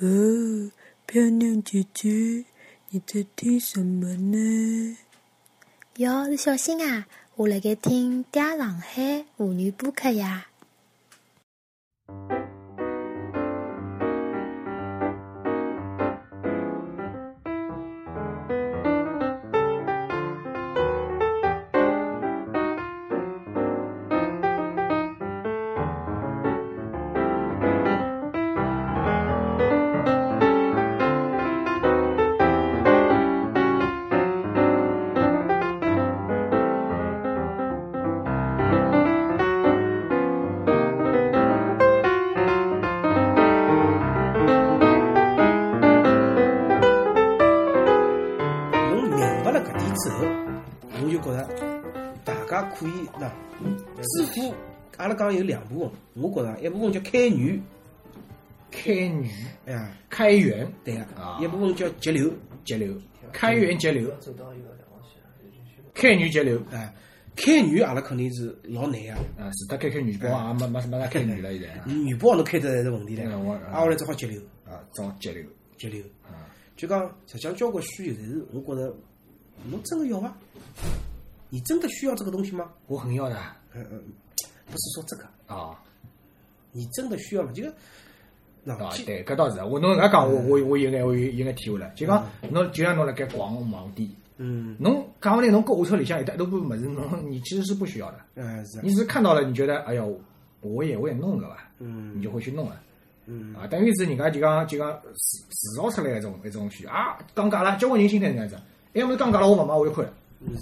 哦，漂亮姐姐，你在听什么呢？哟，小新啊，我辣盖听《嗲上海妇女播客》呀。可以。那致富，阿拉讲有两部分，我觉着一部分叫开源，开源，哎呀，开源，对个啊，一部分叫节流，节流，开源节流，走到一个两毛钱，开源节流。哎，开源阿拉肯定是老难个，啊，是他开开女包啊，没没没啥开女了现在。啊，女包侬开得来是问题唻，啊。我来只好节流，啊，找节流，节流，啊，就讲实际上交关需求，但是我觉着侬真个要吗？你真的需要这个东西吗？我很要的。嗯嗯，不是说这个，啊，你真的需要吗？这个，那啊，其对，搿倒是，我侬搿讲，我我我有眼我有有眼体会了，就讲侬就像侬辣盖逛网店，嗯，侬讲勿定侬购物车里向有得一大部分物事，侬你其实是不需要的，嗯是。啊，你只是看到了，你觉得哎哟，我也我也弄个吧，嗯。你就会去弄了。嗯。啊，等于是人家就讲就讲制制造出来一种一种需求。啊，降价了，交关人心态是这样子，要么降价了我勿买我就亏了，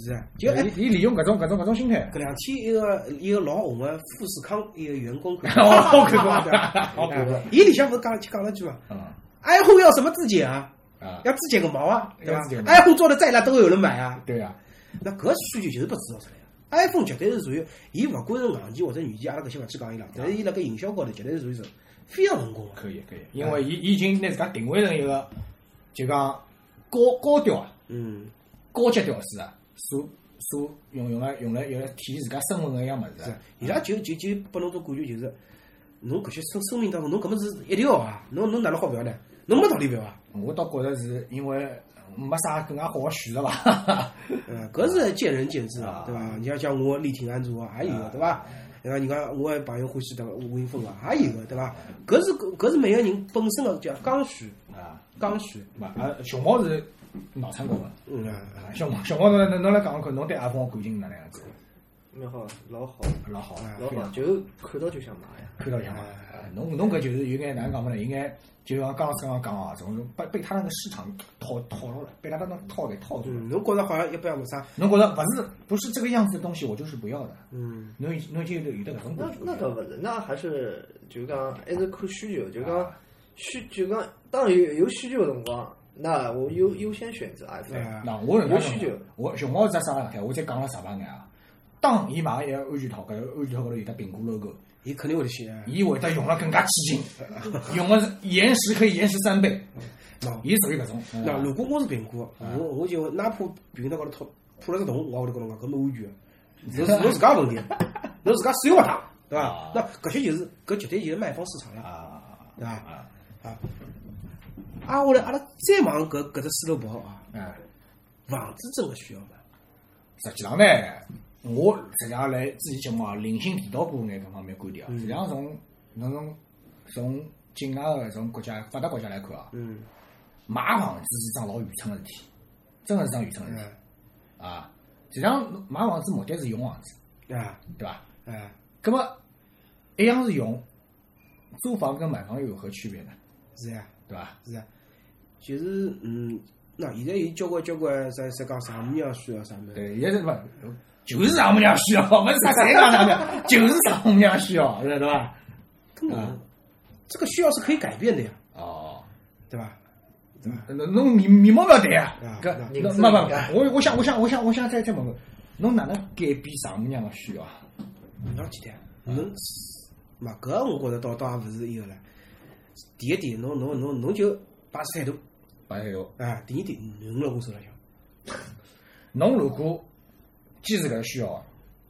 是啊，就哎，伊伊利用搿种搿种搿种心态，搿两天一个一个老红个富士康一个员工 好看过好看过哎伊里向勿是讲讲了句嘛啊，iPhone 要什么质检啊？啊，要质检个毛啊，对吧？要质检毛？iPhone 做的再烂都有人买啊。对啊，那搿需求就是被制造出来个。iPhone 绝对是属于，伊勿管是硬件或者软件，阿拉搿些勿去讲伊拉，但是伊辣盖营销高头绝对是属于是非常成功个。可以可以，因为伊伊已经拿自家定位成一个就讲高高调啊，嗯，高级屌丝啊，所所用用来用来用来体现自家身份个一样物事啊，，伊拉就就就拨侬种感觉就是，侬搿些生生命当中，侬搿么是一定要啊，侬侬哪能好勿要呢？侬没道理勿要啊。我倒觉着是因为没啥更加好个选择伐，嗯，搿是见仁见智啊啊，对伐？你要像我力挺安卓啊，也有个，对伐？对伐？人家我个朋友欢喜迭个吴云峰啊，也有个，对伐？搿是搿搿是每个人本身个叫刚需，啊，刚需。嘛啊，熊猫是脑残狗个。嗯啊，啊，小王小王侬侬侬来讲讲看，侬对 iPhone 感情哪能样子？蛮好，老好，老好，老好，就看到就想买呀。看到像嘛？啊侬侬搿就是有眼哪能讲法呢？应该就像刚刚刚讲啊，种被被他那个市场套套牢了，被他那个套给套住了。嗯，侬觉着好像一般没啥，侬觉着勿是不是这个样子的东西，我就是不要的。嗯，侬已侬已经有有得搿种那感觉。那倒勿是，那还是就讲还是看需求，就讲啊需就讲当然有有需求的辰光，那我优优先选择 iPhone。哎，那我人家有需求我熊猫在啥上海，我再讲了十八眼啊。当伊买一个安全套，搿个安全套高头有得苹果 logo，伊肯定会得写。伊会得用了更加起劲，用的是延时可以延时三倍，喏，伊属于搿种。那如果我是苹果，我我就哪怕苹果高头破破了个洞，我也会得跟侬讲，搿 没安全是侬自家问题，侬自家使用勿当，对伐啊？那搿些就是搿绝对就是卖方市场了，啊对伐？啊啊，啊，后来阿拉再往搿搿只思路跑啊，啊！房子真的需要吗？实际上呢，我实际上来之前节目啊，零星提到过眼搿方面观点啊。嗯实际上从侬从从境外个搿种国家发达国家来看啊，嗯买房子是桩老愚蠢个事体，真个是桩愚蠢个事体嗯啊。实际上买房子目的是用房子，啊对伐？啊，葛么一样是用，租房跟买房又有何区别呢？是呀对伐？是呀，就是嗯，那现在有交关交关在在讲丈母娘需要啥么？对，现在是勿就是丈母娘需要，勿 是啥谁讲丈母娘，就是丈母娘需要，对伐？嗯，这个需要是可以改变的呀，哦。对吧？侬侬面面貌勿对啊啊！搿人侬没没是敏感，我我想我想我想我想再再问问，侬哪能改变丈母娘个需要啊？老简单，侬嘛搿我觉着倒倒也勿是一个唻。第一点，侬侬侬侬就摆态度摆态度，啊。第一点，侬老公手浪向，侬如果坚持搿个需要，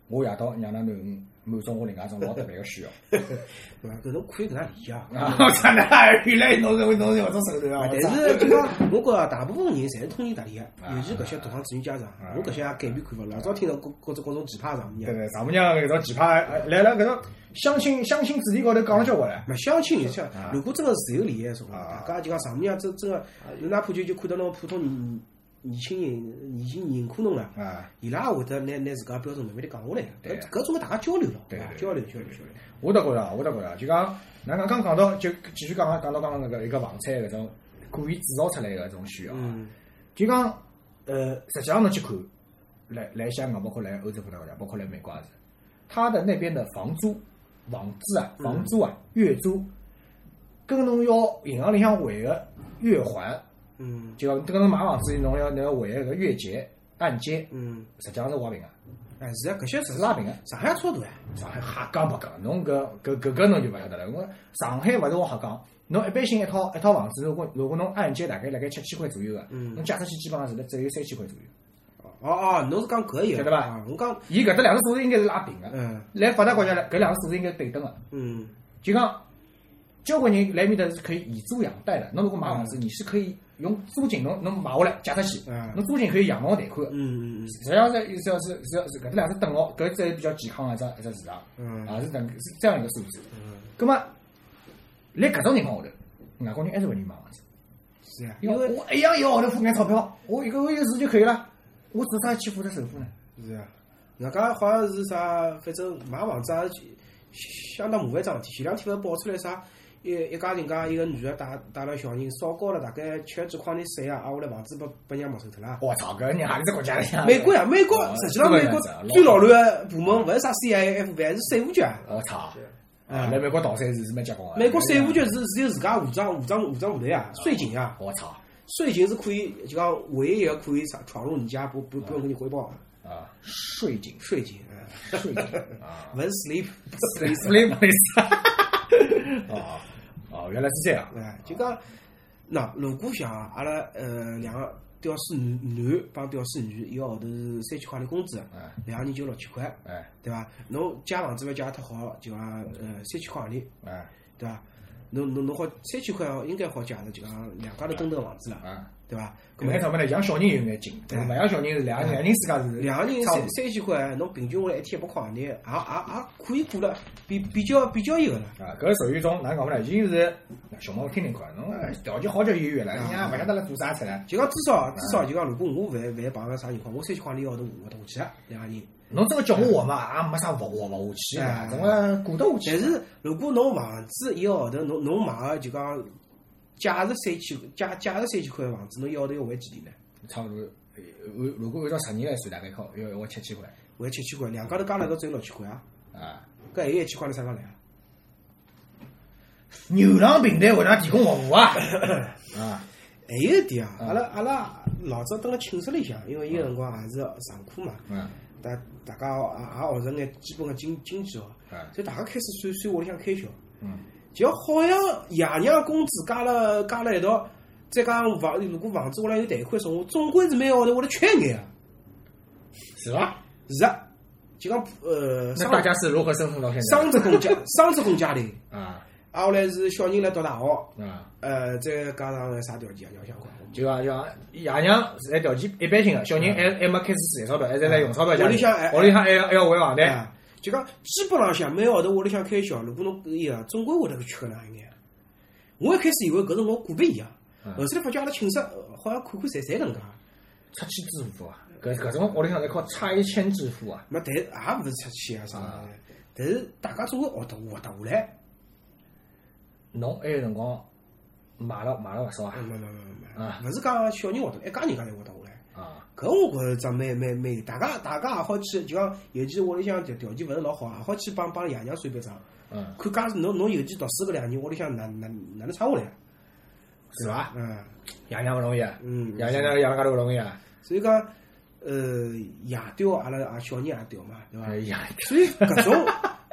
我夜到让㑚囡恩满足我另外一种老特别个需要。对伐？搿种可以搿能理解。啊，我操！那原来侬认为侬是搿种手段啊！但是就讲，我觉着大部分人侪是通情达理个，啊尤其搿些独生子女家长，我搿些也改变看法。老早听到各各种各种奇葩丈母娘，对对，丈母娘搿种奇葩，呃来了搿种相亲相亲主题高头讲了交关了。没相亲也像啊，如果真个是有利益的辰光，啊大家就讲丈母娘真真个，侬哪怕就就看到侬普通年年轻人已经认可侬了，啊，伊拉也会得拿拿自家标准慢慢地降下来对。搿搿种个大家交流了，对对伐交流交流交流。我倒觉着，我倒觉着，就讲，咱刚刚讲到，就继续讲讲到刚刚那个一个房产搿种故意制造出来个搿种需要就讲，呃，实际上侬去看，来来香港，包括来欧洲葡萄牙，包括来美国也是，他的那边的房租、房租啊、房租啊、月租，跟侬要银行里向还个月还，嗯就讲跟侬买房子，侬要侬要还个月结、按揭，嗯，实际上是划平个，哎是啊，搿些是拉平个。上海也差不多呀。上海瞎讲白讲，侬搿搿搿个侬就勿晓得了。我上海勿是我瞎讲，侬一般性一套一套房子，如果如果侬按揭大概辣盖七千块左右个，嗯侬借出去基本上是只有三千块左右。哦哦，侬是讲搿一个晓得吧啊我讲伊搿只两个数字应该是拉平个。嗯来发达国家来，搿两个数字应该是对等个。嗯就讲，交关人来面搭是可以以租养贷的。侬如果买房子，你是可以用租金，侬侬买下来借出去嗯，侬租金可以养老贷款个。嗯嗯实际上是是要是是要是搿只两只等号，搿只是比较健康个一只一只市场。嗯啊，是等是这样一个数字。嗯，咁么，辣搿种情况下头，外国人还是勿愿意买房子，是呀，因因为为我一样一个号头付眼钞票，我一个月有事就可以了，我做啥去付得首付呢？是啊，人家好像是啥，反正买房子也是相当麻烦桩事体。前两天勿是爆出来啥，一一家人家一个女的带带了小人，烧高了大概七十几块钿税啊，挨下来房子被被人家没收脱了。我操，搿人何里只国家里向？美国呀，美国哦实际上美国最老卵的部门勿是啥 CIA、FBI，是税务局啊。我操！啊啊，来美国逃税是是蛮结棍个。美国税务局是是有自家武装武装武装部队啊，税警啊，我操！税警是可以就讲唯一一个可以闯闯入你家不不不用跟你汇报的啊，税警，税警 啊，税警啊勿是 sleep，sleep police。原来是这样。哎，就讲，那如果像阿拉呃两个屌丝男男帮屌丝女一个号头是三千块的工资，哎两个人就六千块，哎对伐？侬借房子勿借得好，就讲呃三千块钿，哎对伐？侬侬侬好三千块应该好借着，就讲两家头蹲蹲房子了，哎，对伐？搿眼钞票呢，养小人有眼紧，但是勿养小人是两个两人自家是两个人三三千块，侬平均下来一天一百块钿，也也也可以过了，比比较比较一个了。啊，搿属于一种哪能讲法呢？已经是小猫听听看，侬哎条件好叫有缘了，人家勿晓得辣做啥出来。就讲至少至少就讲，如果我万万一碰着啥情况，我三千块钿一个号头活得下去的，两个人。侬真个叫我活嘛，也没啥活活勿下去哎的，怎么过得下去？但是如果侬房子一个号头，侬侬买个就讲假如三千价价值三千块个房子，侬一个号头要还几钿呢？差不多，呃按如果按照十年来算，大概靠要要七千块还七千块，两家头加了一道只有六千块啊！啊。搿还有一千块侬啥讲来啊？牛郎平台为㑚提供服务啊？啊，还有一点啊，阿拉阿拉老早蹲辣寝室里向，因为伊个辰光也是上课嘛，嗯，大大家也也学着眼基本个经经济哦，啊，所以大家开始算算屋里向开销，嗯，就好像爷娘工资加了加了一道，再加上房如果房子屋里有贷款送我，总归是每个号头会得缺一眼啊。是伐？是啊，就讲呃，那双大家是如何生存到现在？双职工家双职工家庭，啊啊后来是小人来读大学，啊，呃，再加上啥条件啊？要想讲就讲爷娘在条件一般性个，小人还还没开始赚钞票，还在来用钞票家屋里屋里向还要还要还房贷。哎，就讲基本浪向每个号头屋里向开销，如果侬伊个总归会得缺个两一眼。我一开始以为搿辰光股不一样，嗯。后头来发觉阿拉寝室呃好像看看侪侪能介，出去致富啊，搿搿种屋里向侪靠拆迁支付啊。没但也勿是出去啊啥。的，但是大家总归学得活得下来。侬埃个辰光买了买了勿少啊？没没没没没，啊。勿是讲小人活得，一家人家侪活得搿我觉着只蛮蛮蛮，大家大家也好去，就讲尤其屋里向条条件勿是老好，也好去帮帮爷娘算笔账，嗯，看假使侬侬尤其读书搿两年，屋里向哪哪哪能撑下来啊？是伐？嗯爷娘勿容易啊，嗯，爷娘呢养了介头勿容易啊。所以讲，呃，夜钓阿拉也小人也钓嘛，对伐所以搿种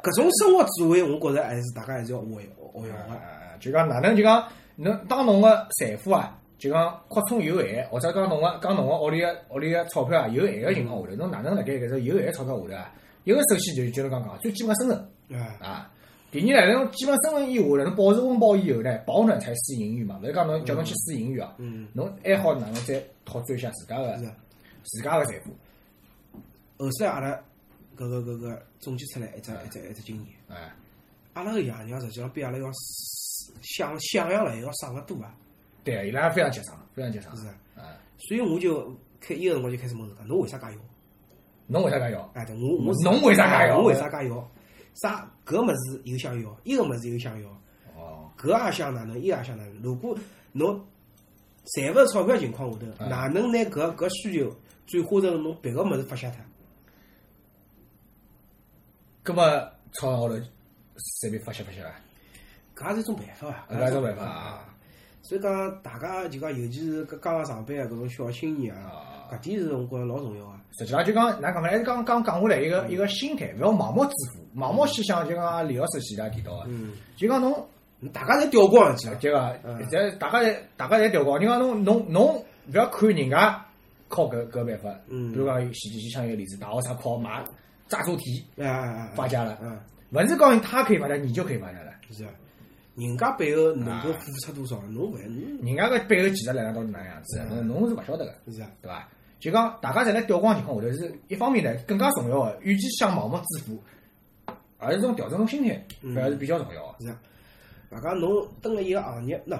搿种生活智慧，我觉着还是大家还是要学学学用个。呃，就讲哪能就讲，侬当侬个财富啊，就讲扩充有限，或者讲侬个讲侬个屋里个屋里个钞票啊有限个情况下头，侬哪能辣盖搿只有限个钞票下头啊，一个首先就是就侬刚讲最基本个生存哎，啊。第二呢，侬基本生存以下呢，侬保持温饱以后呢，保暖才是盈余嘛。勿是讲侬叫侬去输盈余啊，嗯，侬还好哪能再拓展一下自家个是。啊。自家个财富，后首阿拉搿个搿个总结出来一只一只一只经验，哎，阿拉个爷娘实际上比阿拉要想想象来要省个多啊，对，伊拉非常节省，非常节省是啊。啊。所以我就开伊个辰光就开始问自家，侬为啥介要？侬为啥介要？哎，对，我我侬为啥介要我为啥介要？啥搿物事又想要，伊个物事又想要，哦，搿也想哪能，伊也想哪能。如果侬赚勿着钞票情况下头，嗯哪能拿搿搿需求转化成侬别个物事发泄脱？葛么操场高头随便发泄发泄伐？搿也是一种办法啊，搿也是种办法啊。所以讲，大家就讲，尤其是搿刚刚上班啊搿种小青年啊，啊，搿点是我觉着老重要啊。实际上就讲，哪讲法，还是刚刚讲下来一个一个心态，勿要盲目致富，盲目去想，就讲李老师前头提到个，嗯，就讲侬大家侪掉光去了，这个嗯，这大家侪大家侪掉光，就讲侬侬侬勿要看人家靠搿搿办法，嗯。比如讲前几期像一个例子，大学生靠买炸猪蹄哎哎哎，发家了，嗯，勿是讲他可以发家，你就可以发家了。是啊，人家背后能够付出多少，侬勿侬人家个背后技术力量到底哪能样子，侬侬是勿晓得个，是啊，对伐？就讲大家侪辣调光情况下头，是一方面呢更加重要个，与其想盲目致富，而是种调整种心态，还是比较重要个。是啊。大家侬蹲了一个行业，喏，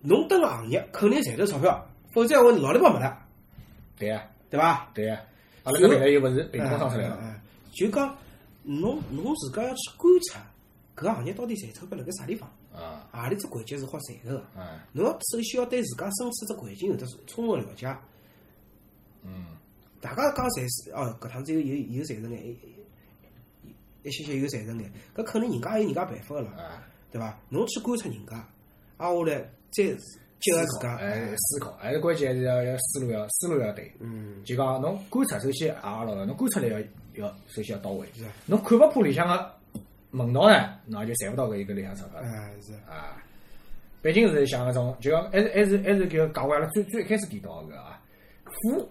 侬蹲个行业肯定赚头钞票，否则我老里帮没了，对呀，对伐？对呀，阿拉搿平台又勿是凭空生出来个，就讲侬侬自家要去观察搿个行业到底赚钞票辣盖啥地方，啊，何里只环节是好赚头个。嗯侬要首先要对自家身处只环境有得充分了解。嗯，大家讲赚是哦，搿趟子有有有赚成眼，一一些些有赚成眼，搿肯定人家有人家办法个啦，啊，对伐？侬去观察人家，挨下来再结合自家，哎，思考，还是关键还是要要思路要思路要对。嗯，就讲侬观察，首先也老了，侬观察力要要首先要到位。侬看勿破里向个门道呢，那就赚勿到搿一个里向钞票了。哎是，啊，毕竟是像搿种，就讲还是还是还是就讲回来了，最最一开始提到个啊，富，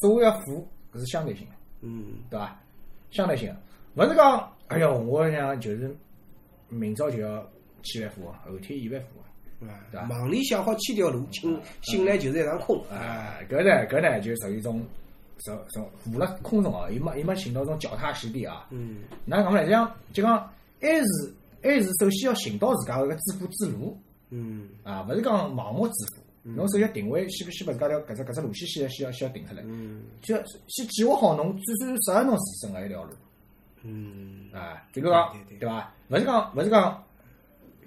所谓个富，搿是相对性的，嗯对伐？相对性的，勿是讲，哎哟，我讲就是明朝就要千万富翁，后天亿万富翁。啊对吧，梦里想好千条路，醒醒来就是一场空，啊，搿呢搿呢就属于一种，属属浮辣空中哦，伊没伊没寻到种脚踏实地啊。嗯哪讲法呢？就讲就讲，还是还是首先要寻到自家个致富之路。嗯啊，勿是讲盲目致富，侬首先定位，先先把自家条搿只搿只路线先先要先要定出来，嗯就要先计划好侬最最适合侬自身个一条路嗯啊。比如讲对对对对伐？勿是讲勿是讲，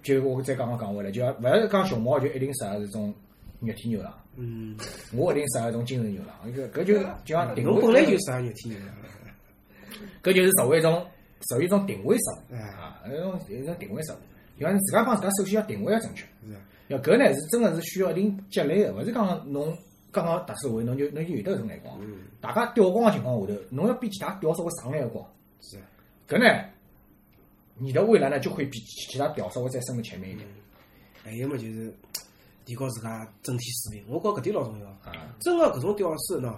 就我再刚刚讲回来，就要勿是讲熊猫就一定适合这种肉体牛郎，嗯，我一定适合种精神牛郎，搿搿就就像定位，侬本来就适合肉体牛郎，搿就是社会一种属于一种定位失误哎啊，一种一种定位失误。就讲自家帮自家首先要定位要正确。要搿呢是真个是需要一定积累个，勿是讲侬刚刚踏社会侬就侬就有得搿种眼光。嗯大家吊光个情况下头，侬要比其他吊稍微上来个光，搿呢，你的未来呢就会比其他吊稍微再升得前面一点。还有么就是 提高自家整体水平，我觉搿点老重要。啊真个搿种吊丝喏，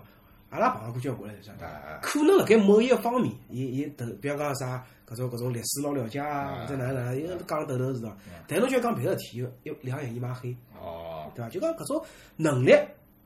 阿拉碰到过交关了，晓得可能辣盖某一个方面，伊伊头，比方讲啥，搿种搿种历史老了解啊，或者哪能哪能，伊讲了头头是伐？但侬就要讲别个事体，又又两眼一抹黑，哦，对伐？就讲搿种能力，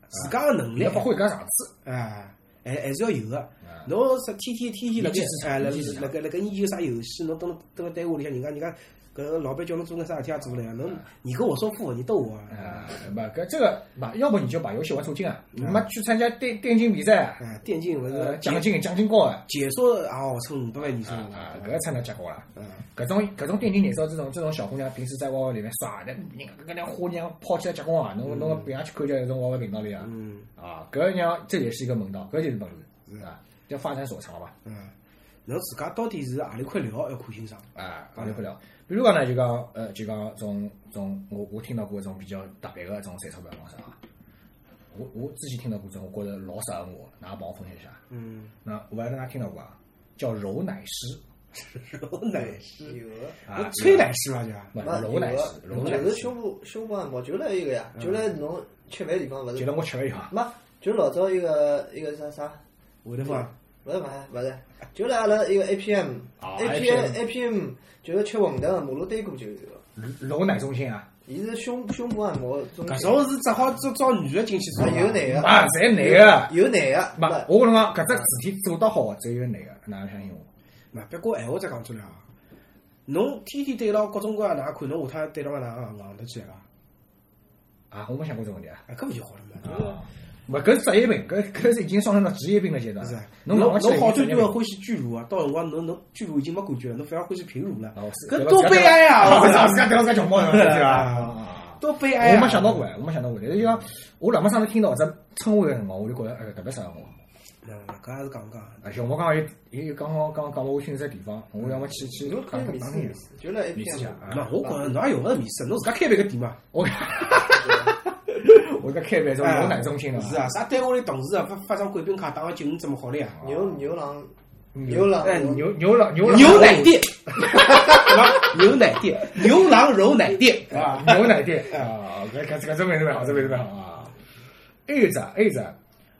自家个能力要，发挥搿场子。哎，还还是要有个。啊侬是天天天天辣盖哎，辣盖辣盖研究啥游戏，侬蹲蹲辣单位里向，人家人家搿老板叫侬做眼啥事体也做勿来，侬你跟我说负，你逗我啊，啊，不，搿这个不，要不你就把游戏玩抽筋啊！你妈去参加电电竞比赛，啊，电竞勿呃，是奖金奖金高啊！解说也号称五百万年薪啊啊，搿才能结棍啦。嗯搿种搿种电竞选手这种这种小姑娘，平时在 Y 里面耍，的人搿两花娘跑起来结棍啊！侬侬别上去看叫这种 Y Y 频道里啊，嗯啊，搿娘这也是一个门道，搿就是本事啊，叫发展所长吧，嗯，侬自家到底是何里块料要看清爽，啊，搞定不了。比如讲呢，就讲呃，就讲种种，我我听到过一种比较特别的这种赚钞票方式啊。我我之前听到过这种，我觉着老适合我，哪帮我分享一下？嗯，那我不晓得大家听到过啊，叫揉奶师揉奶师，有个。啊，吹奶师伐就，不那揉奶师，有揉奶师，就是胸部胸部按摩，就来一个呀，就来侬吃饭地方勿？就是是我吃饭地方，没，就老早一个一个啥啥，会得伐？勿是勿是勿是，就辣阿拉一个 APM 啊 APM APM 就是吃馄饨个马路对过就有个，老奶中心啊，伊是胸胸部按摩中搿，种是只好招招女的进去做。有男个，啊，侪男个。有男个，没，我跟侬讲，搿只事体做得好，只有男个，哪能相信我？嘛，不过闲话再讲出来啊，侬天天对牢各种各样哪能看，侬下趟对牢个哪能硬得起来伐？啊，我没想过这个问题啊。啊，搿勿就好了嘛？啊，勿，搿是职业病，搿搿是已经上升到职业病了阶段是侬侬侬好端端个欢喜巨乳啊，到辰光侬侬巨乳已经没感觉了，侬反而欢喜平乳了，搿多悲哀啊！我操，我操自家调自家穷猫对吧？多悲哀啊！我没想到过哎，我没想到过。但是就讲，我辣么上头听到这称谓个辰光，我就觉着哎特别适合我。嗯，搿也是讲讲。而且我刚刚有有刚刚刚刚讲了我去只地方，我要么去去侬可以打面试面打听试，就辣面试一下那啊。我觉着侬也用勿着面试，侬自家开办个店嘛。我我在开办种牛奶中心的是啊，啥单位里同事啊，发发张贵宾卡打个九五折么好了呀？牛牛郎牛郎哎牛牛郎牛郎牛奶店？牛奶店，牛郎揉奶店啊，牛奶店啊，搿搿搿这名字蛮好，这名字蛮好啊。还有一只，还有一只，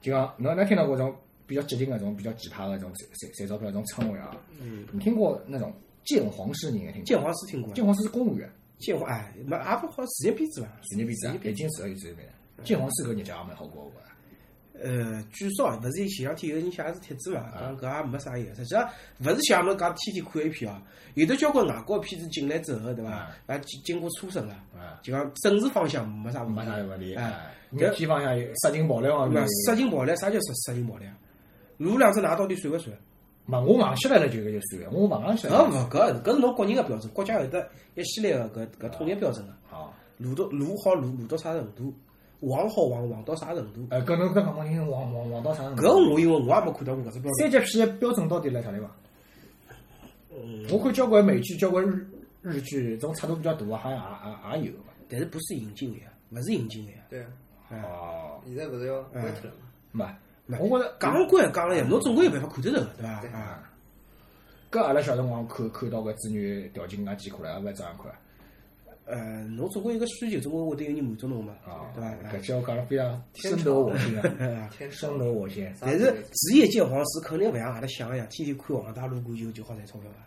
就讲侬能听到过种比较激进的这种比较奇葩的这种赚赚赚钞票种称谓啊？嗯，你听过那种鉴黄师？你应该听过。鉴黄师听过，鉴黄师是公务员，鉴黄哎，没也不好职业编制伐？职业编制啊，北京市有职业编制。鉴黄师搿日脚也蛮好过个。呃，据说勿是前两天有人写一只帖子嘛，讲搿也没啥意思。实际上勿是像侬讲天天看 A 片啊，有的交关外国片子进来之后，对伐？啊，经经过初审了，啊，就讲政治方向没啥问没题。啥问题。哎哎，人体方向有色情暴力方那面，色情暴力，啥叫色色情暴力啊？撸两只奶到底算勿算？嘛，我忘下来了就搿就算了，我忘上去搿。勿搿搿是侬个人个标准，国家有得一系列个搿搿统一标准个。好，撸到撸好撸撸到啥程度，黄好黄黄到啥程度？呃，搿侬搿讲讲听，黄黄黄到啥程度？搿我因为我也没看到过搿只标准。三级片的标准到底辣啥地方？嗯，我看交关美剧、交关日日剧，这种尺度比较大的，好像也也也有。但是不是引进的呀？勿是引进的呀。对啊，哎，哦，现在勿是要关脱了嘛？没，没我觉着讲关讲了呀，侬总归有办法看得着个，对伐？对啊，搿阿拉小辰光看看到个子女条件介艰苦了，也勿照样看呃，侬总归有个需求，总归会得有人满足侬嘛，啊。对伐？搿句我讲了非常深得我心 啊，深得我心。但是职业鉴黄师肯定勿像阿拉想个样，天天看黄大路过就就好赚钞票伐？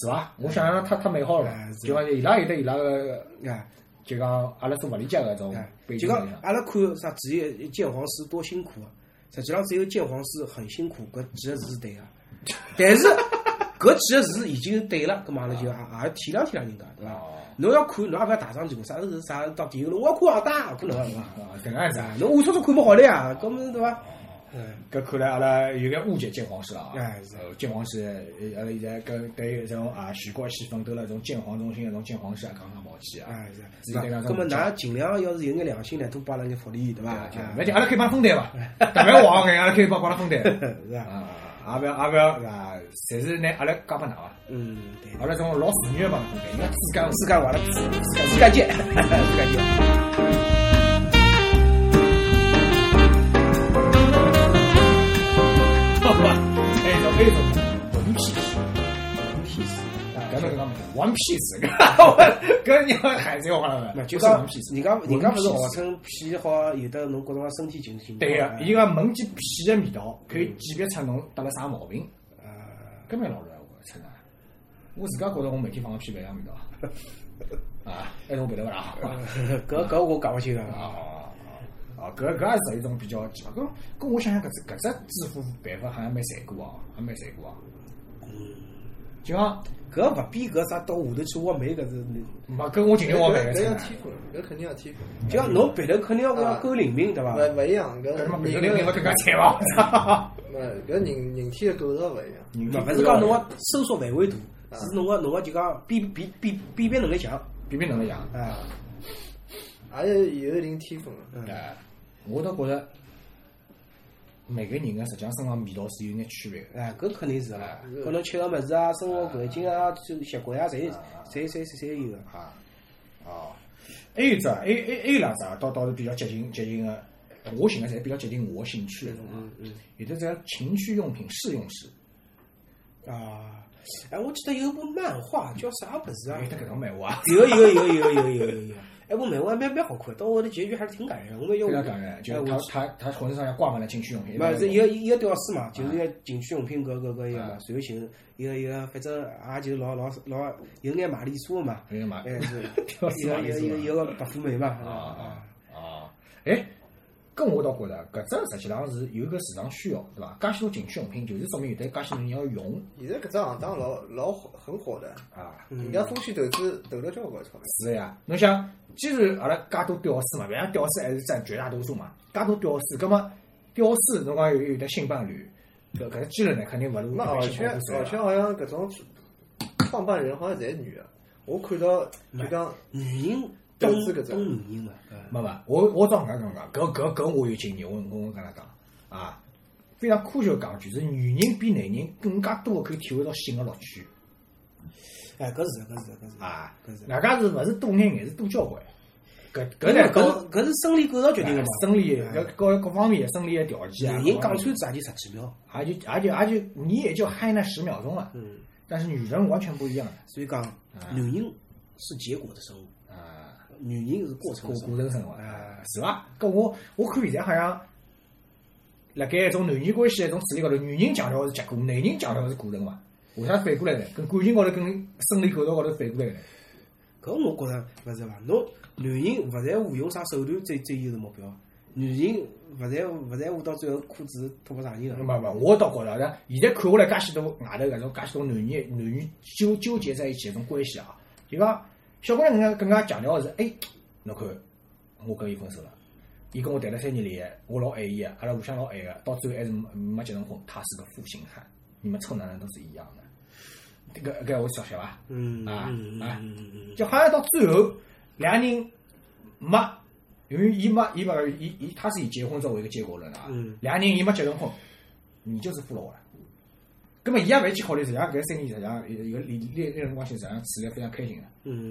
是伐？我想象太太美好了就讲伊拉有得伊拉个，哎就讲阿拉是勿理解个种就讲。阿拉看啥职业鉴黄师多辛苦啊，实际上只有鉴黄师很辛苦，搿几个字是对个，但是搿几个字已经对了，葛末阿拉就也也体谅体谅人家，对伐？哦侬要看，侬也勿要大张旗鼓，啥是啥到电影了，我要看黄大，可能对伐？啊，搿能样子啊啊，。侬暗戳戳看不好了呀，搿么对伐？嗯，搿看来阿拉有眼误解鉴黄师了啊！哎是呃鉴黄师，呃阿拉现在跟对这种啊全国细分都辣这种鉴黄中心种鉴黄师啊，讲讲毛气啊！哎是自己对两那么种比较㑚尽量要是有眼良心呢，多拨阿拉眼福利，对伐？就啊勿要紧，阿拉可以帮分担伐？特别黄眼，阿拉可以帮帮他分担 是啊，啊！也勿要也勿要啊，侪是拿阿拉加拨㑚伐？嗯，对。阿拉这种老妇女的帮他分担，人家自家自家话了，自家见，自家见。还有还有种文侬搿讲玩屁事，搿搿你要海贼王了那呗？就是玩屁事，人家人家勿是号称屁好有的侬各种身体情形。对个，哎伊个闻见屁个味道，可以鉴别出侬得了啥毛病，呃，搿蛮老实闲话，真的。我自家觉着我每天放个屁勿一样味道，啊，还是我鼻头勿大好。搿搿我讲勿清啊个啊。哦，搿搿也是一种比较奇葩。搿搿我想想，搿只搿只支付办法好像蛮残酷哦，还蛮残酷哦。就讲，搿勿比搿啥到下头去挖煤搿是，没搿我尽量往办个搿要天分，搿肯定要天分。就讲侬鼻头肯定要要够灵敏，对伐？勿勿一样，搿搿他妈鼻头人灵敏，我更加惨伐？勿 搿人人体的构造勿一样。人勿是讲侬个收缩范围大，是侬个侬个就讲辨辨辨辨别能力强。比比能力强。啊，也有有一定天分的。哎，我倒觉着每个人个实际上身上味道是有眼区别个。哎，搿肯定是个，可能吃个物事啊，生活环境啊，就习惯啊，侪侪侪侪侪有个。啊，哦，还有只，还有还有两只，倒倒是比较接近接近个。我寻个侪比较接近我兴趣个，种、嗯、啊，有的叫情趣用品试用室啊。哎，我记得有部漫画叫啥物事啊？有得搿种漫画？有有有有有有有有。哎，部漫画还蛮蛮好看，到后头结局还是挺感人的。我们要非常感人，就是他他他浑身上下挂满了情趣用品。不，是一个一个屌丝嘛，就是一个情趣用品搿搿搿一个嘛，随后寻一个一个，反正也就老老老有眼玛丽苏嘛，有眼玛哎 是屌丝一个一个玛丽苏一个一个白富美嘛，啊啊啊！哎，搿我倒觉着搿只实际上是有个市场需要，对伐？介许多情趣用品，就是说明有得介许多人要用现在搿只行当老老火很火的，啊。人家风险投资投了交关钞票。是的呀，侬想，既然阿拉介多屌丝嘛，反正屌丝还是占绝大多数嘛，介多屌丝，葛么屌丝侬讲有有得性伴侣，搿搿个机率呢，肯定勿如那而且而且好像搿种创办人好像侪是女的，我看到就讲女人懂投资搿人嘛，搿没没，我我照搿能讲，搿搿搿我有经验，我我我跟他讲啊，非常科学地讲就，是女人比男人更加多的可以体会到性的乐趣。哎，搿是搿是搿是啊搿是，外加是勿是多眼眼，是多交关。搿搿搿呢搿搿搿是生理构造决定的嘛，生理哎搿各各方面的生理的条件啊，男人各方面。讲穿子也就十几秒，也就也就也就你也就嗨那十秒钟了，嗯，但是女人完全不一样的所以讲女人是结果的生物，啊，女人是过程过过程生活哎啊，是伐？搿我我看现在好像，辣盖一种男女关系的一种处理高头，女人强调的是结果，男人强调的是过程嘛？为啥反过来呢？跟感情高头跟生理构造高头反过来呢？搿我觉着勿是伐？侬男人勿在乎用啥手段追追求的目标，女人勿在乎勿在乎到最后裤子脱不上人个。没没，我倒觉着，现在看下来，介许多外头搿种介许多男女男女纠纠结在一起搿种关系啊，就讲小姑娘更加更加强调的是，哎，侬看我跟伊分手了，伊跟我谈了三年恋爱，我老爱伊个，阿拉互相老爱个，到最后还是没没结成婚，他是个负心汉，你们臭男人都是一样的，这个搿我晓晓伐？嗯啊嗯啊就好像到最后两人没，因为伊没伊没伊伊他是以结婚作为一个结果论的啊，嗯两人伊没结成婚，你就是负了我了。葛么伊也勿会去考虑，实际上搿三年实际上有有恋恋恋人关系实际上处得非常开心的。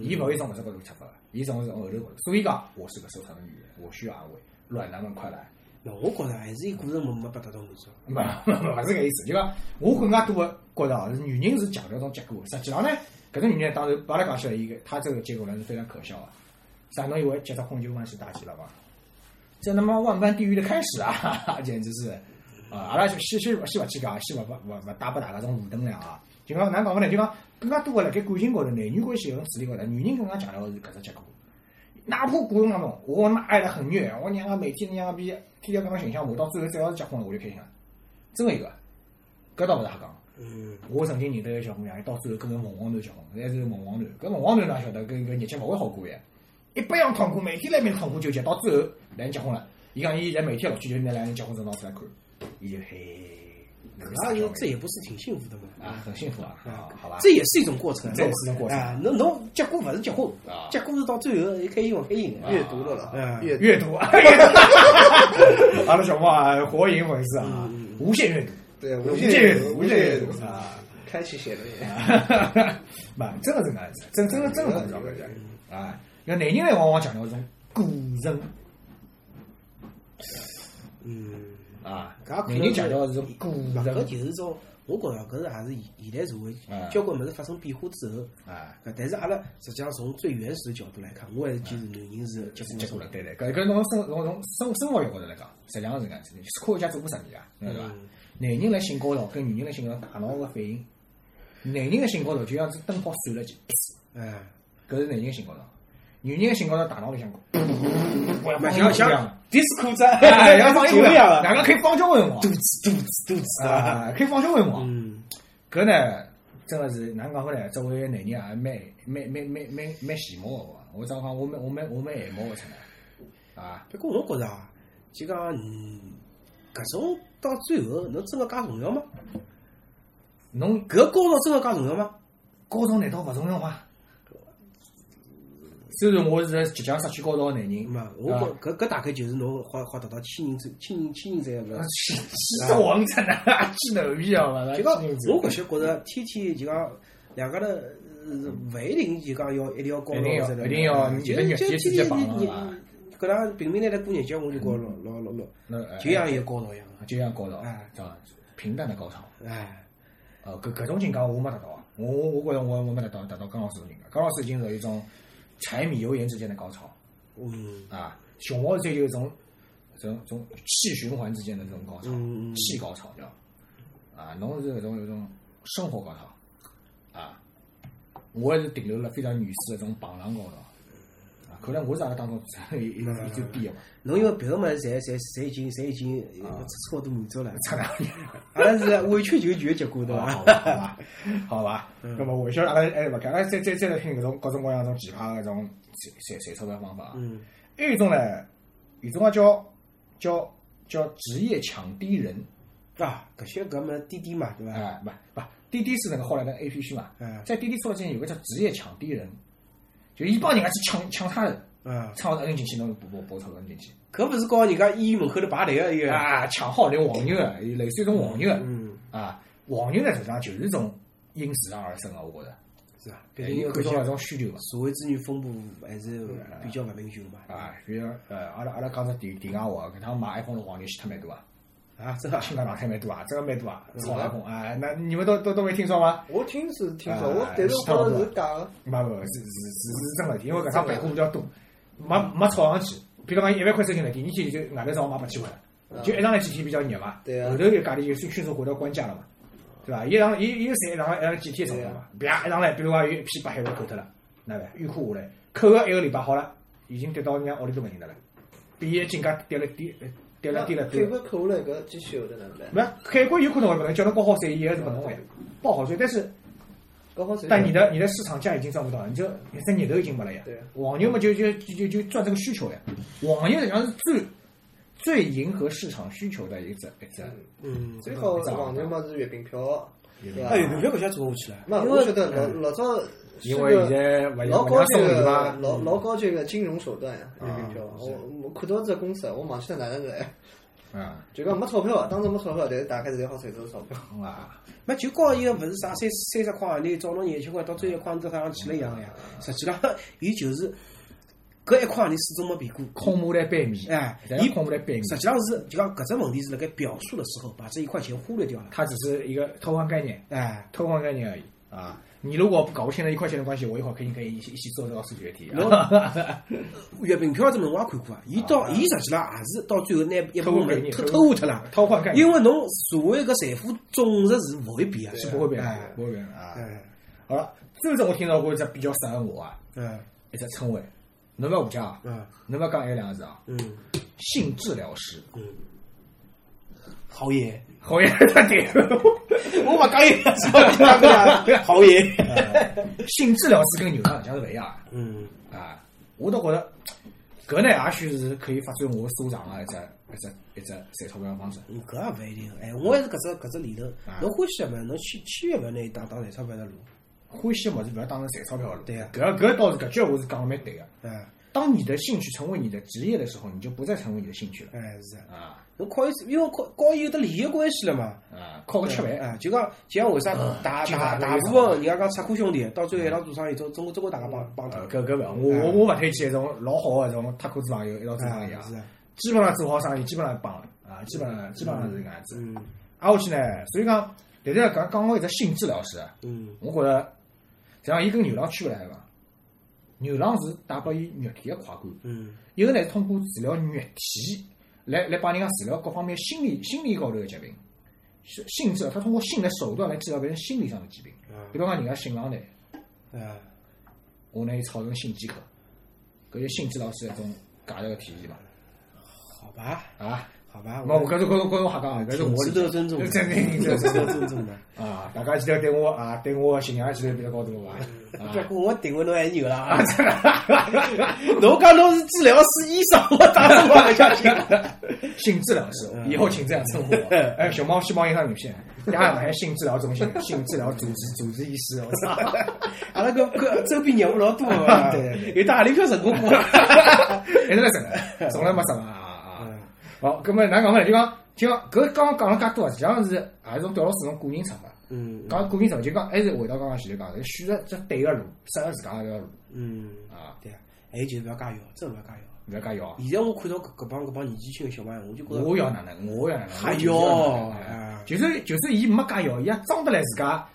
伊勿会从搿只角度出发的，伊从是从后头角度。所以讲，我是个受伤的女人，我需要安慰，软男们快来。那我觉着还是伊个人没没达到满足。没勿是搿意思，就讲我更加多的觉着哦，是女人是强调种结果。实际上呢，搿种女人当然把拉讲起来，伊个她这个结果呢是非常可笑的。啥侬以为结束婚就万事大吉了吗？这他妈万般地狱的开始啊！简直是啊！阿拉就先先先勿去讲，先勿勿勿勿打拨大家种武灯了啊！就讲哪讲法呢？就讲更加多个辣盖感情高头，男女关系搿种处理高头，女人更加强调的是搿只结果。哪怕过程当中，我妈爱得很虐，我娘个每天娘个逼，天天跟侬形象我，到最后只要是结婚了，我就开心了。真个有个，搿倒勿是瞎讲。嗯，我曾经认得一个小姑娘，到最后跟个凤凰男结婚，还是凤凰男。搿凤凰男哪晓得，搿搿日脚勿会好过呀，一百样痛苦，每天来面痛苦纠结，到最后两人结婚了。伊讲伊现在每天乐趣就拿两人结婚证拿出来看，伊就嘿，那个那傻笑这也不是挺幸福的嘛？啊，很幸福啊，啊，好吧。这也是一种过程，这也是一种过程啊！侬侬结果不是结婚啊，结果是到最后开心勿开心的。阅读了了嗯，阅阅读，阿拉小猫啊，火影粉丝啊，无限阅读，对无无限阅读，无限阅读读，啊。开启写轮眼。不，真的是搿样子，真真的真的是搿样子啊！要男人呢，往往强调一种个人嗯，啊，男人强调的是种个搿人就是种，我觉着搿是也是现代社会啊交关物事发生变化之后，啊，搿但是阿拉实际上从最原始的角度来看，我还是坚持男人是结婚结果了，对对，搿搿从生从从生生活学高头来讲，实际上是搿样子的。科学家做过实验啊，对伐？男人辣性高潮跟女人辣性高潮大脑个反应，男人个性高潮就像是灯泡闪了几，哎，搿是男人性高潮。女人个性高潮大脑里向，我要放像像像迪斯科在哎，要放一样酒一样，两个可以放交关辰光肚子肚子肚子啊，啊，可以放交关辰光。嗯，搿呢，真个是哪能讲法呢？作为男人也蛮蛮蛮蛮蛮蛮羡慕个我。我早讲我蛮我蛮我蛮羡慕个出来啊。不过我觉着啊，就讲嗯，搿种到最后侬真个介重要吗？侬搿高潮真个介重要吗？高潮难道勿重要吗？虽然我是个即将失去高潮个男人，嘛，我啊觉搿搿大概就是侬好好达到千人之千人千人在个。气气死我们真的，气头皮啊！嘛，就讲我搿些觉着天天就讲两家头呃勿一定就讲要一定要高一定要潮一定要就有的日就节直接绑天天你了啊你搿能平民来来过日节，我就觉着老老老老，就像一个高潮一样。就像高潮哎，叫平淡的高潮。哎，呃，搿搿种情况我没达到啊，我我我觉着我我没达到达到江老师的境界。江老师已经是一种柴米油盐之间的高潮嗯。啊，熊猫是追求一种这种种气循环之间的这种高潮，嗯嗯气高潮叫啊，侬是搿种有种生活高潮啊，我也是停留了非常原始的这种榜上高潮啊，可能我 是阿拉当中一一一最低的嘛，侬因为别个么，侪侪侪已经侪已经呃差不多满足了，差两年。阿拉是委曲求全的结果，对好伐？吧，好吧，好吧。那么我晓得阿拉还勿干，阿拉再再再来听搿种各种各样种奇葩的搿种赚赚赚钞票方法啊。嗯，还有一种呢，有种啊叫叫叫职业抢低人，啊，搿些搿么滴滴嘛，对伐？哎，不不，滴滴是那个后来的 A P P 嘛，嗯在滴滴出来之前有个叫职业抢低人，就一帮人家去抢抢他人，嗯，抢好扔进去，侬拨拨拨钞票扔进去，搿勿是告人家医院门口头排队个一个，啊，抢好连黄牛个，类似于一种黄牛个，嗯，啊，黄牛呢实际上就是一种因市场而生个，我觉着。是啊，毕哎竟搿有看到搿种种需求嘛。社会资源分布还是比较勿平均嘛。啊，比如呃，阿拉阿拉讲只题题外话，搿趟买 iPhone 的黄牛死脱蛮多啊，啊，真个新港上海蛮多啊，真个蛮多啊，炒 iPhone 啊，那你们都都都没听说吗？我听是听说，哎我但是我觉着是假的。没没是是是是真个，因为搿趟办货比较多，没没炒上去。比如讲一万块收进来，第二天就外头正好卖八千块了，就一上来几天比较热嘛，对啊后头一价钿就迅迅速回到官价了嘛，对伐？一上一一三一上一上几天炒了嘛，啪一上来，比如讲有一批八海外扣脱了，哪办？预库下来，扣个一个礼拜好了，已经跌到人家屋里都勿认得了，比伊金价跌了低跌了对了多配。合扣下来搿继续后头哪能办？没海关有可能会不能叫侬报好税，伊还是不能的，报好税，但是搞好谁？但你的你的市场价已经赚不到了，你就你这热头已经没了呀对。黄牛嘛就就就就就赚这个需求呀。黄牛实际上是最最迎合市场需求的一只一只。嗯，最好黄牛嘛是月饼票？月票搿下做下去了，那因为我觉得老老早因为现在勿老高级勿让送礼的，老老高级个金融手段呀。我我看到这公司，我忘记了哪能个，啊 就讲没钞票，当时没钞票，但是大概是好赚着钞票。啊，没就告伊个勿是啥三三十块行钿，找侬廿七块，到最后一块都上去了一样个呀。实际上，伊就是搿一块行钿始终没变过。空母来背面，哎伊空母来背面，实际上是就讲搿只问题是辣盖表述的时候把这一块钱忽略掉了。它只是一个偷换概念，哎，偷换概念而已啊。你如果搞不清了一块钱的关系，我一会儿肯定可以一起一起做这个数学题。月饼票这门我也看过啊，伊到伊实际上也是到最后拿一部分偷念偷偷下脱了。偷换概念因为侬所谓个财富总值是不会变啊，是不会变不会变的啊。哎，好了，最后我听到过一只比较适合我啊，嗯一只称谓，侬勿要误解啊，嗯侬勿要讲一个两个字啊，嗯性治疗师。嗯，好耶！好耶，他 对，我勿讲伊好耶！性治疗师跟牛郎实际上是勿一样的嗯啊。我倒觉着，搿呢也许是可以发展我收藏的一只一只一只赚钞票的方式。嗯，搿也勿一定。哎，我还是搿只搿只理论啊。侬欢喜个嘛，侬千千万勿要拿伊当当赚钞票的路。欢喜的物事勿要当成赚钞票的路。对啊搿搿倒是搿句闲话是讲的蛮对个。嗯当你的兴趣成为你的职业的时候，你就不再成为你的兴趣了哎是啊，啊侬靠伊，因为靠告伊有得利益关系了嘛。啊，靠个吃饭啊，就讲就像为啥大大大部分人家讲插科兄弟，到最后一道做生意，总总总归大家帮帮他。呃，。搿搿勿，我我我勿推荐一种老好个一种脱裤子朋友一道做生意啊。哎。是啊，基本上做好生意，基本上帮了啊，基本上基本上是搿样子。嗯。挨下去呢，所以讲，但是讲讲到一只性治疗师啊，嗯。我觉着，实际上伊跟牛郎区别来嘛，牛郎是带拨伊肉体个快感，嗯。一个呢是通过治疗肉体来来帮人家治疗各方面心理心理高头的疾病。是性治疗，他通过性的手段来治疗别人心理上的疾病。比方讲，人家性冷淡，嗯我拿伊炒成性饥渴，搿就性治疗是一种价值的体现嘛。好吧啊，好吧，那我搿是搿是搿是瞎讲啊，搿是我值得尊重的，真真值真得尊重的。啊！大家记得对我啊，对我信仰记得比较高度伐？啊结果我定位侬还牛了啊！侬讲侬是治疗师、医生，我当然我勿相信。性治疗师，以后请这样称呼我。哎，熊猫细胞影像影片，加上海性治疗中心、性治疗主治主治医师，我操！阿拉搿搿周边业务老多啊，对对对有得何里票成功过？还是在整个，从来没什么啊啊！好，葛末哪讲法呢？就讲就讲搿刚刚讲了介多啊，实际上是也是从刁老师从个人出发。嗯讲个人出发，就讲还是回到刚刚前头讲的，选择只对个路，适合自家个条路嗯，啊，对啊，还有就是勿要加油，真勿要加油。勿要加油啊。现在我看到搿搿帮搿帮年纪轻个小朋友，我就觉着我要哪能，我要哪能，还要就是就是伊没加油，伊也装得来自家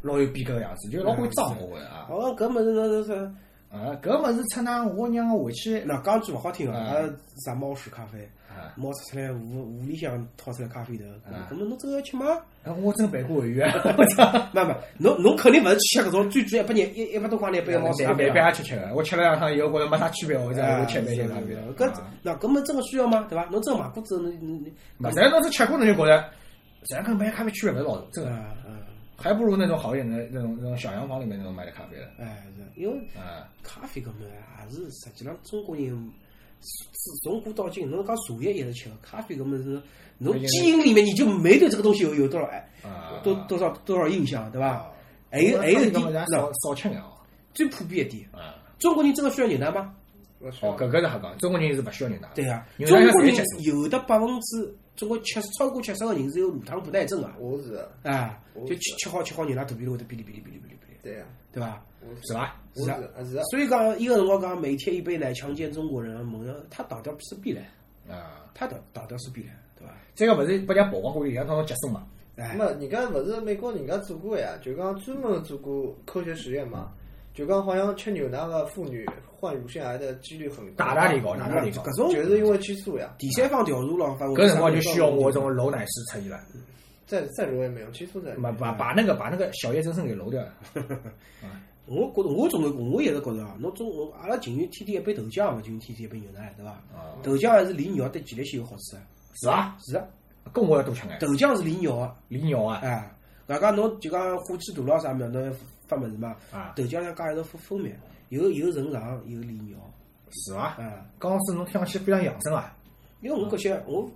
老有逼格个样子，就老会装我觉着啊。哦，搿物事侬是啊，搿物事出呢，我让我回去那讲句勿好听个，啊阿拉啥猫屎咖啡，猫屎出出来屋屋里向掏出来咖啡头，啊搿么侬真个要吃吗？啊我真办过会员，我操！没没，侬侬肯定勿是去吃搿种最贵一百廿一一百多块钿一杯个猫屎咖啡没办啊。法吃吃个，我吃了两趟以后，觉着没啥区别，我再我吃一杯些咖啡。搿啊那搿么真个需要吗？对伐？侬真买过之后，侬侬没，但侬是吃过侬就觉着，实际上跟买咖啡区别勿是老大，真的，啊啊，还不如那种好一点的那种那种小洋房里面那种买的咖啡了。哎，是因为啊，咖啡搿么也是实际上中国人自从古到今，侬讲茶叶也是吃的，咖啡搿么是侬基因里面你就没对这个东西有有多少爱，啊多多少多少印象，对伐？还有还有一点，么少少吃点哦。最普遍一点，啊，中国人真的需要牛奶吗？勿需哦，要搿个是瞎讲，中国人是勿需要牛奶。对呀，中国人有的百分之中国七十超过七十个人是有乳糖不耐症啊，我是。的，啊，就吃吃好吃好牛奶肚皮头会得哔哩哔哩哔哩哔哩哔哩，对呀，对伐？是。伐？是啊是啊，所以讲，一个辰光讲每天一杯奶强奸中国人，问了他倒掉是必然，啊，他倒倒掉是必然，对伐？这个勿是被人家曝光过，两趟结束嘛？哎。那，么人家勿是美国人家做过呀，就讲专门做过科学实验嘛，就讲好像吃牛奶个妇女患乳腺癌的几率很高，大大提高，大大提高。搿种就是因为激素呀，第三方调查了，反正搿辰光就需要我这种楼奶师出现了，再再揉也没用，激素在里把。把把那个把那个小叶增生给揉掉了。我觉得我总归我一直觉着啊，侬总我阿拉情愿天天一杯豆浆嘛，就天天一杯牛奶，对伐？啊，豆浆还是利尿对前列腺有好处啊，是啊？是啊，搿我要多吃眼。豆浆是利尿啊，利尿啊哎，外加侬就讲火气大了啥物事，侬发物事嘛，啊，豆浆上加一道蜂蜂蜜，有有润肠，有利尿，是伐？嗯。刚刚是侬听上去非常养生啊。因为我搿些我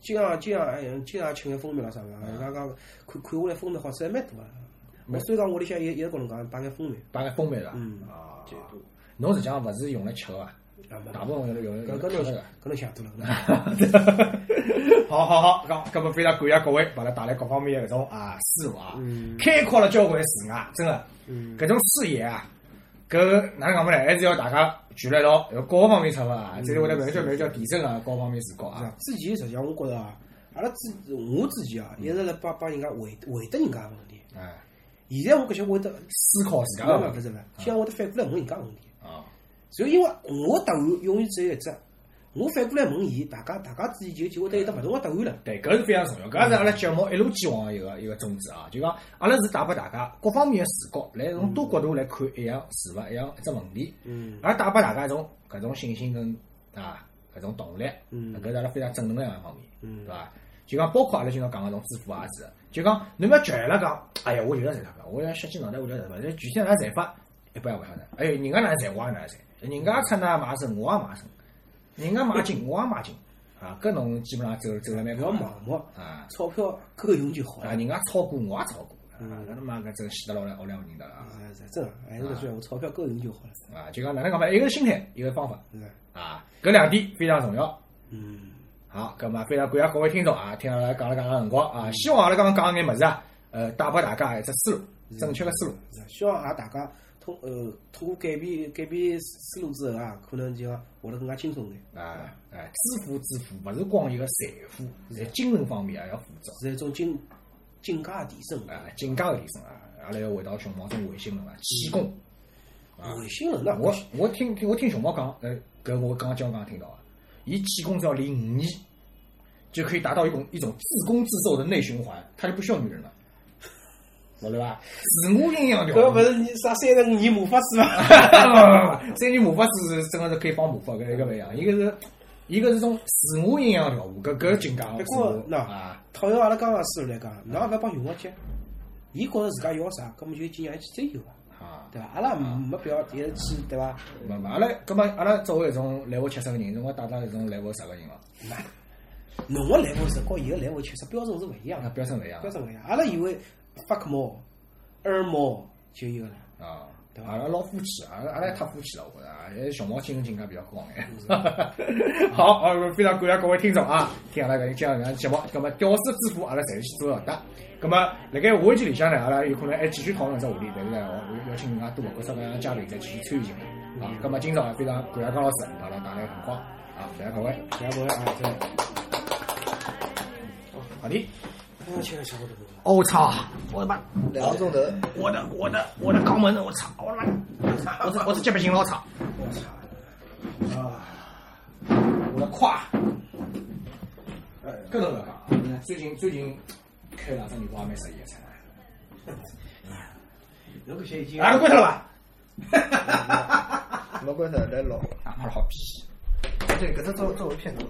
经常经常哎经常吃眼蜂蜜啦啥个，人家讲看看下来蜂蜜好处还蛮多啊。我所以讲屋里向一一直跟侬讲摆眼蜂蜜，摆眼蜂蜜啦。嗯啊，最多。侬实际上勿是用来吃个啊，大部分用来用来搿搿侬用来吃个。搿侬想多了。好好 好，讲，咁么非常感谢各位，把它带来各方面的搿种啊思路啊，嗯开阔了交关视野，真的，嗯搿种视野啊，搿哪能讲法呢？还是要大家聚辣一道，要各个方面出发啊，这是会得慢慢叫慢慢叫提升啊，各方面视角啊。之前实际上我觉着啊，阿拉之我之前啊一直辣帮帮人家回回答人家问题。哎，现在我搿些会得，思考自家勿的问题勿勿是勿，现在会得反过来问人家问题。啊，所以因为我答案永远只有一只，我反过来问伊，大家大家之间就就会得有得勿同个答案了。对，搿是非常重要，搿也是阿拉节目一如既往的一个一个宗旨啊，就讲阿拉是带拨大家各方面个视角，来从多角度来看一样事物，一样一只问题。嗯而带拨大家一种搿种信心跟啊搿种动力，嗯搿是阿拉非常正能量的一方面，嗯对伐？就讲包括阿拉经常讲个种致富也是的，就讲侬勿要绝了讲，哎呀，我就要赚钞票，我要削尖脑袋，我就赚钞票，但具体哪能赚法，一般也勿晓得。哎哟，人家哪能赚，我也哪能赚，人家出呢买身，我也买身，人家买进，我也买进，啊，搿侬基本上走走了蛮勿要盲目，啊。钞票够用就好啊，了。人家炒股，我也炒股，啊，嗯搿他妈搿真死得老两老两个人的了啊！啊，是真的，还是搿句闲话，钞票够用就好了。啊，就讲哪能讲法，一个心态，一个方法是的，啊，搿两点非常重要。嗯，好，搿么非常感谢各位听众啊，听阿拉讲了讲个辰光啊，希望阿拉刚刚讲个眼物事啊，呃，带拨大家一只思路，正确个思路。是希望也大家通呃通过改变改变思路之后啊，可能就活得更加轻松点，啊，哎，致富致富勿是光一个财富，在精神方面也要富足是一种境境界的提升。啊，境界的提升啊。阿拉要回到熊猫种唯心论啊，气功。唯心论那我我听听我听熊猫讲，呃，搿我刚刚刚刚听到啊，伊气功只要练五年，就可以达到一种一种自攻自受的内循环，他就不需要女人了，晓得吧？自我阴阳调搿勿是你啥三十五年魔法师吗？三年魔法师是真个是可以放魔法，搿一个勿一样，一个是一个是种自我阴阳调和，搿搿境界不过喏啊，套用阿拉刚刚思路来讲，侬也勿要帮熊猫急，伊觉着自家要啥，搿么就尽量去追求啊，啊，对伐？阿拉没必要一直去，对伐？没没，阿拉葛末阿拉作为一种 level 七十个人，侬讲带到一种 level 十个人哦，侬个 level 是和伊个 level 确实标准是勿一样那的，标准勿一样标准勿一样。阿拉以为 fuck more、earn more 就有了，啊。对吧阿拉老夫妻，阿拉阿拉也太夫妻了，我觉着啊，还是熊猫精神境界比较高眼。好，啊，非常感谢各位听众啊，听阿拉搿今日搿样节目，葛末屌丝致富，阿拉侪是去做到的。葛末辣盖下一期里向呢，阿拉有可能还继续讨论只话题，但是呢，我邀请人家多各式各样的嘉宾再继续参与进来啊。葛末今朝也非常感谢江老师把阿拉带来辰光啊，谢谢各位，谢谢各位啊，对。好的。我去，小伙子。我操！我的妈！两个钟头。我的我的我的肛门！我操！我他妈！我是我是洁白金老差，我操！啊，我的胯。呃，搿侬勿要讲，最近最近开两只牛蛙蛮适意个菜。侬搿些已经啊，侬关脱了伐？没关头，来老。啊，妈了好逼。对，搿只作作为片头。